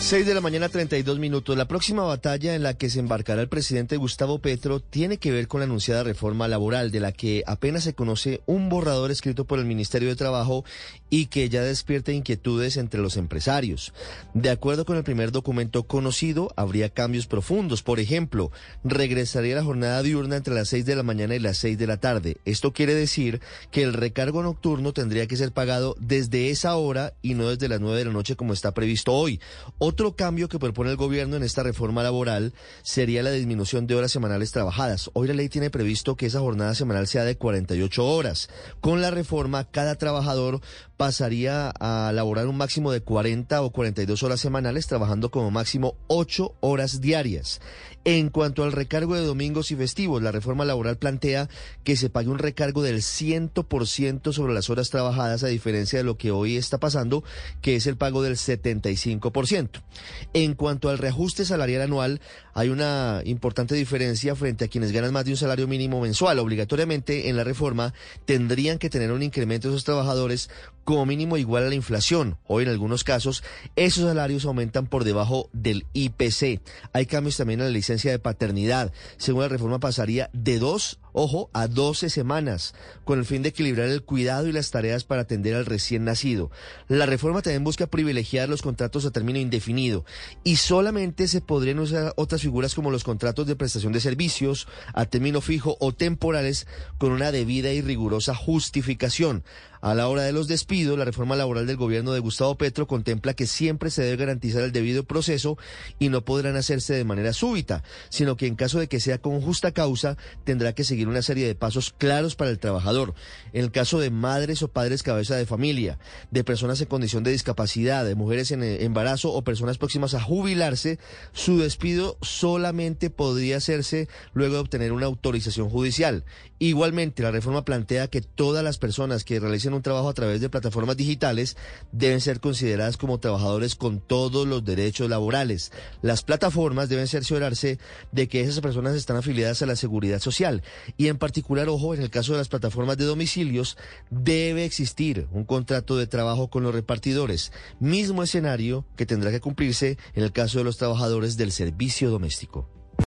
6 de la mañana 32 minutos. La próxima batalla en la que se embarcará el presidente Gustavo Petro tiene que ver con la anunciada reforma laboral, de la que apenas se conoce un borrador escrito por el Ministerio de Trabajo y que ya despierta inquietudes entre los empresarios. De acuerdo con el primer documento conocido, habría cambios profundos. Por ejemplo, regresaría la jornada diurna entre las 6 de la mañana y las 6 de la tarde. Esto quiere decir que el recargo nocturno tendría que ser pagado desde esa hora y no desde las 9 de la noche como está previsto hoy. Otro cambio que propone el gobierno en esta reforma laboral sería la disminución de horas semanales trabajadas. Hoy la ley tiene previsto que esa jornada semanal sea de 48 horas. Con la reforma, cada trabajador pasaría a laborar un máximo de 40 o 42 horas semanales, trabajando como máximo 8 horas diarias. En cuanto al recargo de domingos y festivos, la reforma laboral plantea que se pague un recargo del 100% sobre las horas trabajadas, a diferencia de lo que hoy está pasando, que es el pago del 75%. En cuanto al reajuste salarial anual, hay una importante diferencia frente a quienes ganan más de un salario mínimo mensual. Obligatoriamente, en la reforma, tendrían que tener un incremento esos trabajadores como mínimo igual a la inflación. Hoy, en algunos casos, esos salarios aumentan por debajo del IPC. Hay cambios también en la licencia de paternidad. Según la reforma, pasaría de dos ojo, a 12 semanas, con el fin de equilibrar el cuidado y las tareas para atender al recién nacido. La reforma también busca privilegiar los contratos a término indefinido y solamente se podrían usar otras figuras como los contratos de prestación de servicios a término fijo o temporales con una debida y rigurosa justificación. A la hora de los despidos, la reforma laboral del gobierno de Gustavo Petro contempla que siempre se debe garantizar el debido proceso y no podrán hacerse de manera súbita, sino que en caso de que sea con justa causa, tendrá que seguir una serie de pasos claros para el trabajador. En el caso de madres o padres cabeza de familia, de personas en condición de discapacidad, de mujeres en embarazo o personas próximas a jubilarse, su despido solamente podría hacerse luego de obtener una autorización judicial. Igualmente, la reforma plantea que todas las personas que realicen un trabajo a través de plataformas digitales deben ser consideradas como trabajadores con todos los derechos laborales. Las plataformas deben cerciorarse de que esas personas están afiliadas a la seguridad social y en particular, ojo, en el caso de las plataformas de domicilios, debe existir un contrato de trabajo con los repartidores, mismo escenario que tendrá que cumplirse en el caso de los trabajadores del servicio doméstico.